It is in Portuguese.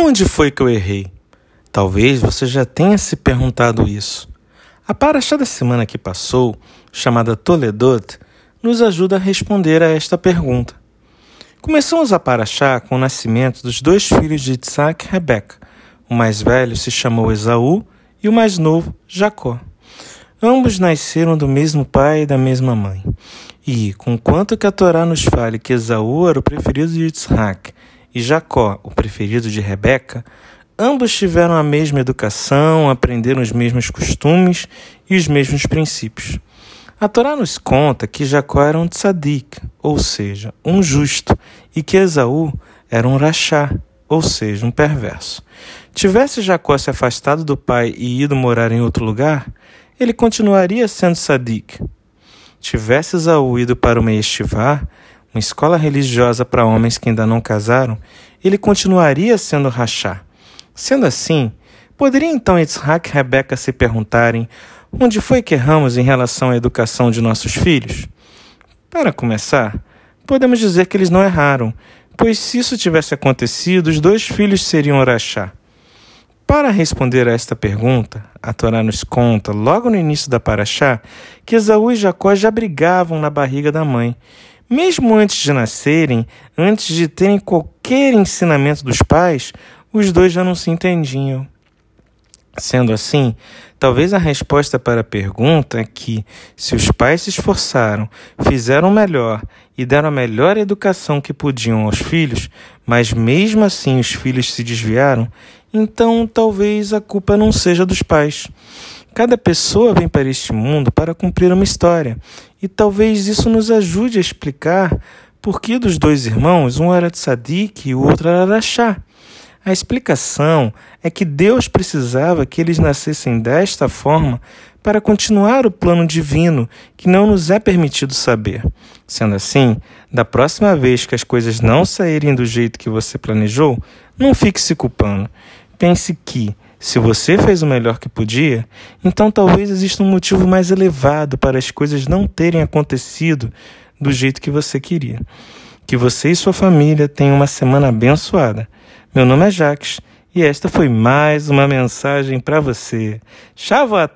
Aonde foi que eu errei? Talvez você já tenha se perguntado isso. A paraxá da semana que passou, chamada Toledot, nos ajuda a responder a esta pergunta. Começamos a paraxá com o nascimento dos dois filhos de Isaac e Rebeca. O mais velho se chamou Esaú e o mais novo, Jacó. Ambos nasceram do mesmo pai e da mesma mãe. E, conquanto que a Torá nos fale que Esaú era o preferido de Isaac e Jacó o preferido de Rebeca, ambos tiveram a mesma educação, aprenderam os mesmos costumes e os mesmos princípios. A Torá nos conta que Jacó era um tzadik, ou seja, um justo, e que Esaú era um rachá, ou seja, um perverso. Tivesse Jacó se afastado do pai e ido morar em outro lugar, ele continuaria sendo sadik. Tivesse Esaú ido para uma estivá, uma escola religiosa para homens que ainda não casaram, ele continuaria sendo rachá. Sendo assim, poderia então Isaac e Rebeca se perguntarem Onde foi que erramos em relação à educação de nossos filhos? Para começar, podemos dizer que eles não erraram, pois se isso tivesse acontecido, os dois filhos seriam Orachá. Para responder a esta pergunta, a Torá nos conta, logo no início da Paraxá, que Esaú e Jacó já brigavam na barriga da mãe. Mesmo antes de nascerem, antes de terem qualquer ensinamento dos pais, os dois já não se entendiam. Sendo assim, talvez a resposta para a pergunta é que, se os pais se esforçaram, fizeram melhor e deram a melhor educação que podiam aos filhos, mas mesmo assim os filhos se desviaram, então talvez a culpa não seja dos pais. Cada pessoa vem para este mundo para cumprir uma história, e talvez isso nos ajude a explicar por que dos dois irmãos um era tzadik e o outro era rachá. A explicação é que Deus precisava que eles nascessem desta forma para continuar o plano divino que não nos é permitido saber. Sendo assim, da próxima vez que as coisas não saírem do jeito que você planejou, não fique se culpando. Pense que, se você fez o melhor que podia, então talvez exista um motivo mais elevado para as coisas não terem acontecido do jeito que você queria. Que você e sua família tenham uma semana abençoada. Meu nome é Jacques e esta foi mais uma mensagem para você. Shavuot